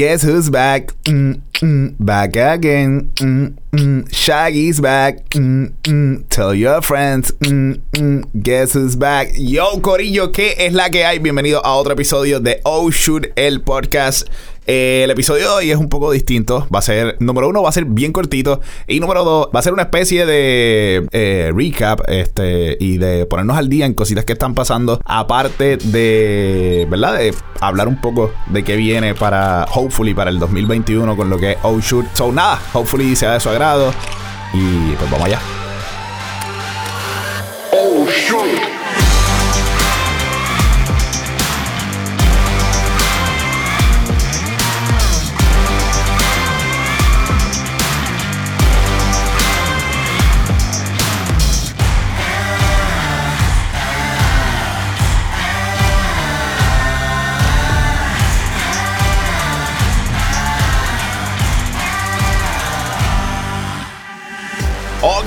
Guess who's back? Mm, mm, back again. Mm, mm. Shaggy's back. Mm, mm. Tell your friends. Guess who's back? Yo, Corillo, ¿qué es la que hay? Bienvenido a otro episodio de Oh Shoot, el podcast. Eh, el episodio de hoy es un poco distinto. Va a ser, número uno, va a ser bien cortito. Y número dos, va a ser una especie de eh, recap este, y de ponernos al día en cositas que están pasando. Aparte de, ¿verdad? De hablar un poco de qué viene para, hopefully, para el 2021 con lo que es Oh Shoot. So, nada, hopefully sea de su agrado. Y pues vamos allá. Oh shoot.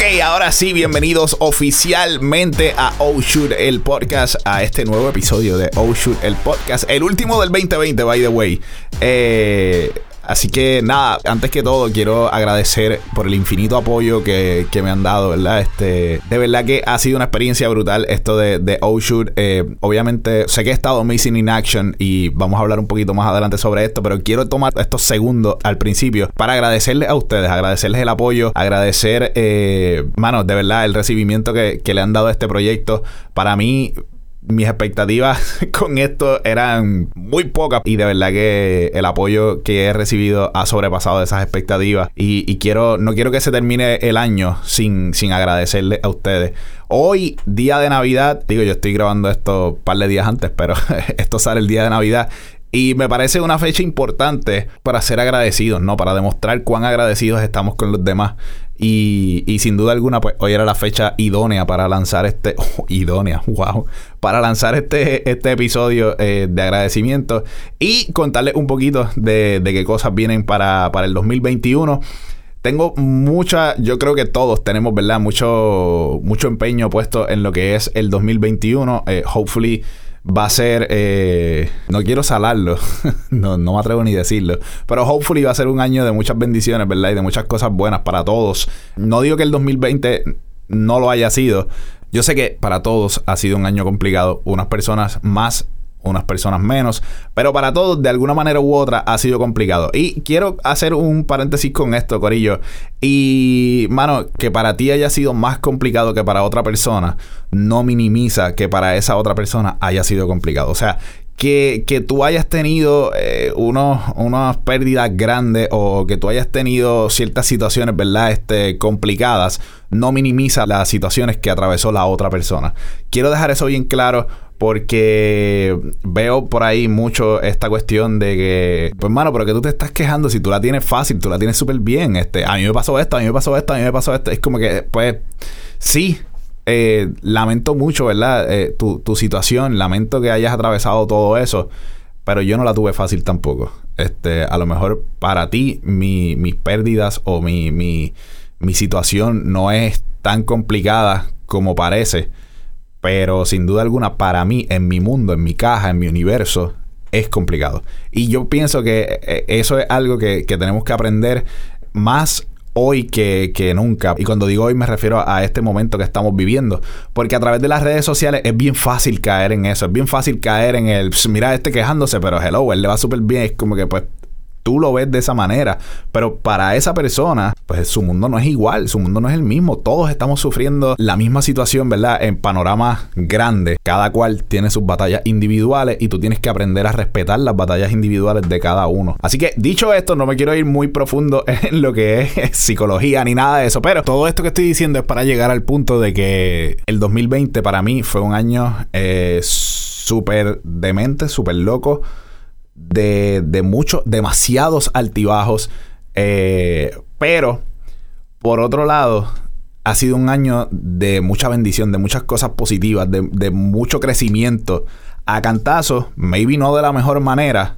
Ahora sí, bienvenidos oficialmente a Oh el podcast, a este nuevo episodio de Oh el podcast, el último del 2020, by the way. Eh, Así que nada, antes que todo quiero agradecer por el infinito apoyo que, que me han dado, ¿verdad? Este, de verdad que ha sido una experiencia brutal esto de, de. Eh, obviamente sé que he estado Missing in Action y vamos a hablar un poquito más adelante sobre esto, pero quiero tomar estos segundos al principio para agradecerles a ustedes, agradecerles el apoyo, agradecer, eh, mano, de verdad, el recibimiento que, que le han dado a este proyecto. Para mí mis expectativas con esto eran muy pocas y de verdad que el apoyo que he recibido ha sobrepasado esas expectativas y, quiero no quiero que se termine el año sin, sin agradecerle a ustedes. Hoy, día de Navidad, digo yo estoy grabando esto un par de días antes, pero esto sale el día de Navidad y me parece una fecha importante para ser agradecidos, ¿no? Para demostrar cuán agradecidos estamos con los demás. Y, sin duda alguna, pues hoy era la fecha idónea para lanzar este. Oh, idónea, wow. Para lanzar este, este episodio eh, de agradecimiento y contarles un poquito de, de qué cosas vienen para, para el 2021 tengo mucha, yo creo que todos tenemos, ¿verdad? Mucho, mucho empeño puesto en lo que es el 2021. Eh, hopefully va a ser, eh, no quiero salarlo, no, no me atrevo ni decirlo, pero hopefully va a ser un año de muchas bendiciones, ¿verdad? Y de muchas cosas buenas para todos. No digo que el 2020 no lo haya sido. Yo sé que para todos ha sido un año complicado. Unas personas más unas personas menos, pero para todos de alguna manera u otra ha sido complicado. Y quiero hacer un paréntesis con esto, Corillo. Y, mano, que para ti haya sido más complicado que para otra persona, no minimiza que para esa otra persona haya sido complicado. O sea, que, que, tú hayas tenido eh, unos, unas pérdidas grandes o que tú hayas tenido ciertas situaciones, ¿verdad? Este, complicadas, no minimiza las situaciones que atravesó la otra persona. Quiero dejar eso bien claro porque veo por ahí mucho esta cuestión de que, pues mano, pero que tú te estás quejando si tú la tienes fácil, tú la tienes súper bien. Este, a mí me pasó esto, a mí me pasó esto, a mí me pasó esto. Es como que, pues, sí, eh, lamento mucho, ¿verdad? Eh, tu, tu, situación, lamento que hayas atravesado todo eso, pero yo no la tuve fácil tampoco. Este, a lo mejor para ti, mi, mis pérdidas o mi, mi, mi situación no es tan complicada como parece, pero sin duda alguna, para mí, en mi mundo, en mi caja, en mi universo, es complicado. Y yo pienso que eh, eso es algo que, que tenemos que aprender más hoy que, que, nunca. Y cuando digo hoy me refiero a este momento que estamos viviendo. Porque a través de las redes sociales es bien fácil caer en eso. Es bien fácil caer en el, mira este quejándose, pero hello, él le va súper bien. Es como que pues tú lo ves de esa manera. Pero para esa persona, pues su mundo no es igual, su mundo no es el mismo. Todos estamos sufriendo la misma situación, ¿verdad? En panoramas grandes. Cada cual tiene sus batallas individuales y tú tienes que aprender a respetar las batallas individuales de cada uno. Así que dicho esto, no me quiero ir muy profundo en lo que es psicología ni nada de eso. Pero todo esto que estoy diciendo es para llegar al punto de que el 2020 para mí fue un año eh, súper demente, súper loco de, de muchos, demasiados altibajos. Eh, pero, por otro lado, ha sido un año de mucha bendición, de muchas cosas positivas, de, de mucho crecimiento. A cantazo, maybe no de la mejor manera,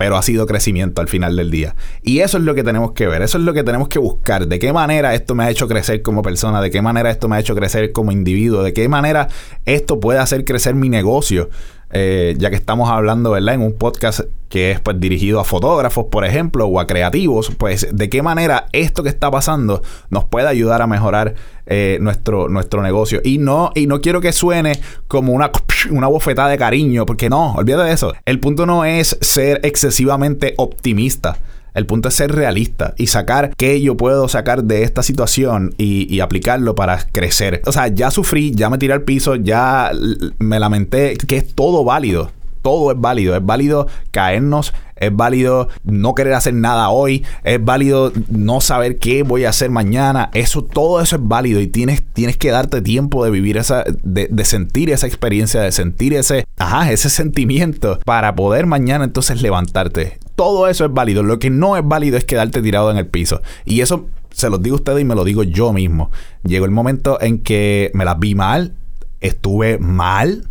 pero ha sido crecimiento al final del día. Y eso es lo que tenemos que ver, eso es lo que tenemos que buscar. De qué manera esto me ha hecho crecer como persona, de qué manera esto me ha hecho crecer como individuo, de qué manera esto puede hacer crecer mi negocio. Eh, ya que estamos hablando, ¿verdad? En un podcast que es pues dirigido a fotógrafos, por ejemplo, o a creativos, pues de qué manera esto que está pasando nos puede ayudar a mejorar eh, nuestro, nuestro negocio. Y no, y no quiero que suene como una, una bofetada de cariño, porque no, olvídate de eso. El punto no es ser excesivamente optimista. El punto es ser realista y sacar qué yo puedo sacar de esta situación y, aplicarlo para crecer. O sea, ya sufrí, ya me tiré al piso, ya me lamenté, que es todo válido. Todo es válido. Es válido caernos, es válido no querer hacer nada hoy, es válido no saber qué voy a hacer mañana. Eso, todo eso es válido y tienes, tienes que darte tiempo de vivir esa, de, de sentir esa experiencia, de sentir ese, ajá, ese sentimiento para poder mañana entonces levantarte todo eso es válido. Lo que no es válido es quedarte tirado en el piso. Y eso se los digo a ustedes y me lo digo yo mismo. Llegó el momento en que me las vi mal, estuve mal,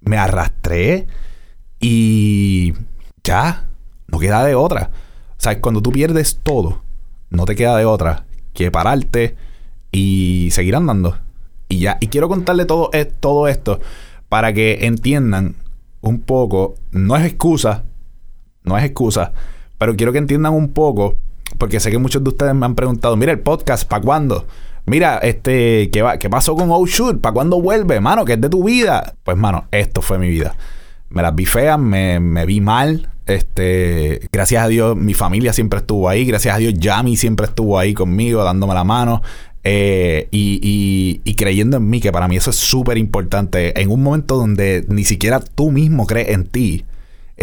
me arrastré y ya, no queda de otra. O sea, cuando tú pierdes todo, no te queda de otra que pararte y seguir andando. Y ya, y quiero contarle todo, eh, todo esto para que entiendan un poco, no es excusa, no es excusa, pero quiero que entiendan un poco, porque sé que muchos de ustedes me han preguntado, mira el podcast, ¿para cuándo? Mira, este, ¿qué, va, ¿qué pasó con Oh Shoot? ¿Para cuándo vuelve? Mano, ¿qué es de tu vida? Pues, mano, esto fue mi vida. Me las vi feas, me, me vi mal. Este, gracias a Dios, mi familia siempre estuvo ahí. Gracias a Dios, Yami siempre estuvo ahí conmigo, dándome la mano. Eh, y, y, y, creyendo en mí, que para mí eso es súper importante. En un momento donde ni siquiera tú mismo crees en ti,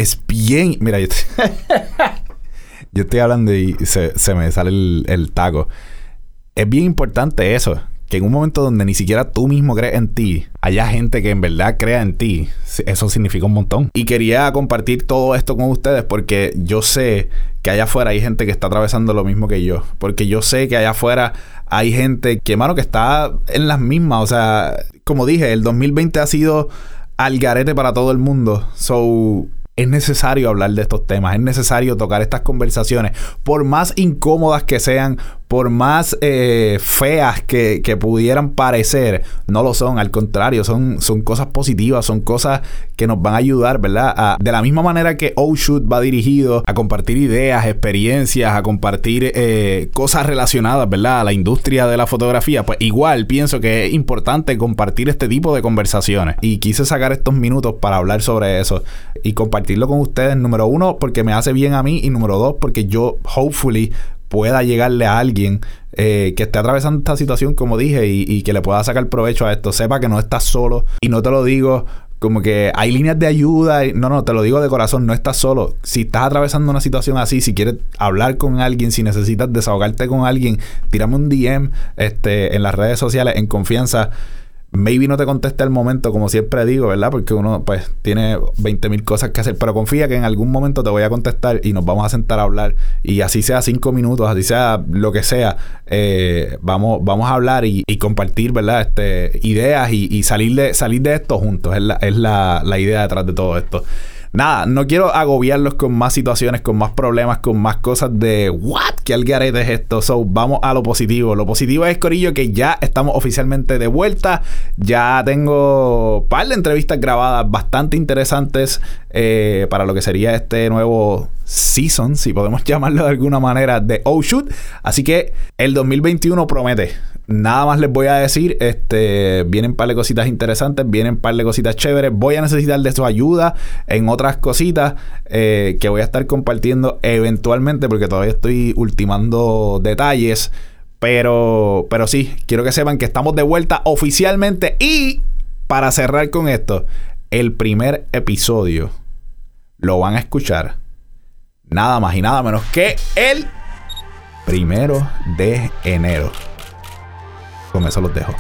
es bien. Mira, yo estoy, hablando y se, se me sale el, el, taco. Es bien importante eso. Que en un momento donde ni siquiera tú mismo crees en ti, haya gente que en verdad crea en ti. Eso significa un montón. Y quería compartir todo esto con ustedes porque yo sé que allá afuera hay gente que está atravesando lo mismo que yo. Porque yo sé que allá afuera hay gente que, mano, que está en las mismas. O sea, como dije, el 2020 ha sido al garete para todo el mundo. So, es necesario hablar de estos temas, es necesario tocar estas conversaciones, por más incómodas que sean, por más eh, feas que, pudieran parecer, no lo son, al contrario, son, cosas positivas, son cosas que nos van a ayudar, ¿verdad? De la misma manera que Oh Shoot va dirigido a compartir ideas, experiencias, a compartir eh, cosas relacionadas, ¿verdad? A la industria de la fotografía, pues igual pienso que es importante compartir este tipo de conversaciones. Y quise sacar estos minutos para hablar sobre eso y compartirlo con ustedes, número uno, porque me hace bien a mí y número dos, porque yo, hopefully, pueda llegarle a alguien eh, que esté atravesando esta situación, como dije, y, que le pueda sacar provecho a esto. Sepa que no estás solo. Y no te lo digo como que hay líneas de ayuda. No, no, te lo digo de corazón, no estás solo. Si estás atravesando una situación así, si quieres hablar con alguien, si necesitas desahogarte con alguien, tírame un DM este, en las redes sociales en confianza. Maybe no te conteste al momento, como siempre digo, ¿verdad? Porque uno, pues, tiene 20 mil cosas que hacer. Pero confía que en algún momento te voy a contestar y nos vamos a sentar a hablar. Y así sea cinco minutos, así sea lo que sea, eh, vamos, vamos a hablar y, y, compartir, ¿verdad? Este, ideas y, y, salir, de, salir de esto juntos. Es la, es la, la idea detrás de todo esto. Nada, no quiero agobiarlos con más situaciones, con más problemas, con más cosas de what, que al garete es esto. So, vamos a lo positivo. Lo positivo es, Corillo, que ya estamos oficialmente de vuelta. Ya tengo un par de entrevistas grabadas bastante interesantes eh, para lo que sería este nuevo season, si podemos llamarlo de alguna manera, de Oh Shoot. Así que el 2021 promete. Nada más les voy a decir, este, vienen un par de cositas interesantes, vienen un par de cositas chéveres. Voy a necesitar de su ayuda en otras cositas eh, que voy a estar compartiendo eventualmente porque todavía estoy ultimando detalles. Pero, pero sí, quiero que sepan que estamos de vuelta oficialmente. Y para cerrar con esto, el primer episodio lo van a escuchar nada más y nada menos que el primero de enero. Con eso los dejo.